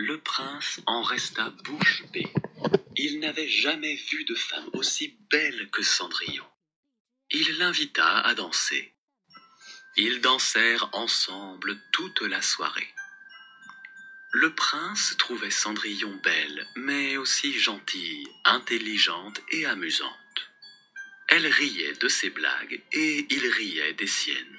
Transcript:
Le prince en resta bouche bée. Il n'avait jamais vu de femme aussi belle que Cendrillon. Il l'invita à danser. Ils dansèrent ensemble toute la soirée. Le prince trouvait Cendrillon belle, mais aussi gentille, intelligente et amusante. Elle riait de ses blagues et il riait des siennes.